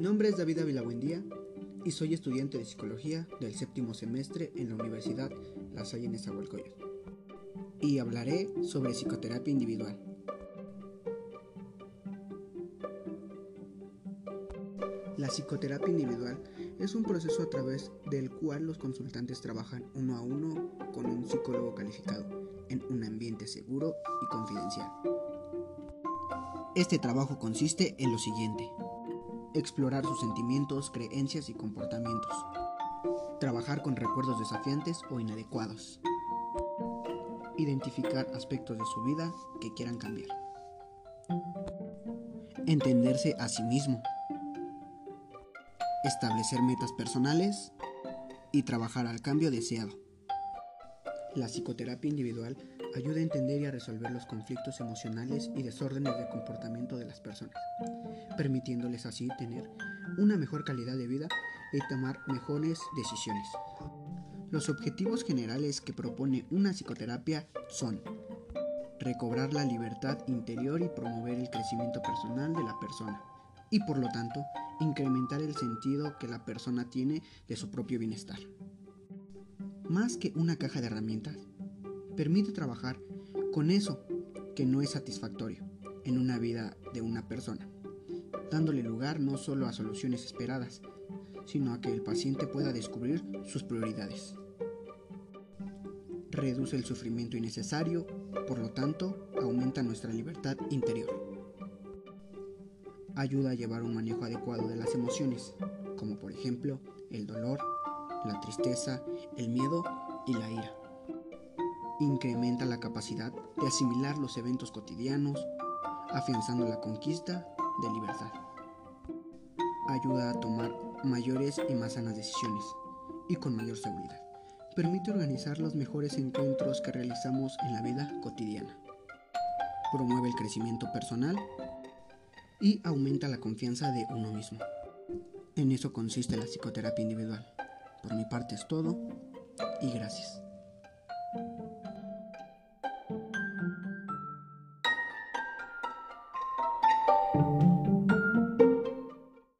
nombre es David Ávila Buendía y soy estudiante de psicología del séptimo semestre en la Universidad La Salle en Y hablaré sobre psicoterapia individual. La psicoterapia individual es un proceso a través del cual los consultantes trabajan uno a uno con un psicólogo calificado en un ambiente seguro y confidencial. Este trabajo consiste en lo siguiente. Explorar sus sentimientos, creencias y comportamientos. Trabajar con recuerdos desafiantes o inadecuados. Identificar aspectos de su vida que quieran cambiar. Entenderse a sí mismo. Establecer metas personales y trabajar al cambio deseado. La psicoterapia individual ayuda a entender y a resolver los conflictos emocionales y desórdenes de comportamiento de las personas, permitiéndoles así tener una mejor calidad de vida y tomar mejores decisiones. Los objetivos generales que propone una psicoterapia son recobrar la libertad interior y promover el crecimiento personal de la persona, y por lo tanto incrementar el sentido que la persona tiene de su propio bienestar más que una caja de herramientas, permite trabajar con eso que no es satisfactorio en una vida de una persona, dándole lugar no solo a soluciones esperadas, sino a que el paciente pueda descubrir sus prioridades. Reduce el sufrimiento innecesario, por lo tanto, aumenta nuestra libertad interior. Ayuda a llevar un manejo adecuado de las emociones, como por ejemplo el dolor, la tristeza, el miedo y la ira. Incrementa la capacidad de asimilar los eventos cotidianos, afianzando la conquista de libertad. Ayuda a tomar mayores y más sanas decisiones y con mayor seguridad. Permite organizar los mejores encuentros que realizamos en la vida cotidiana. Promueve el crecimiento personal y aumenta la confianza de uno mismo. En eso consiste la psicoterapia individual. Por mi parte es todo y gracias.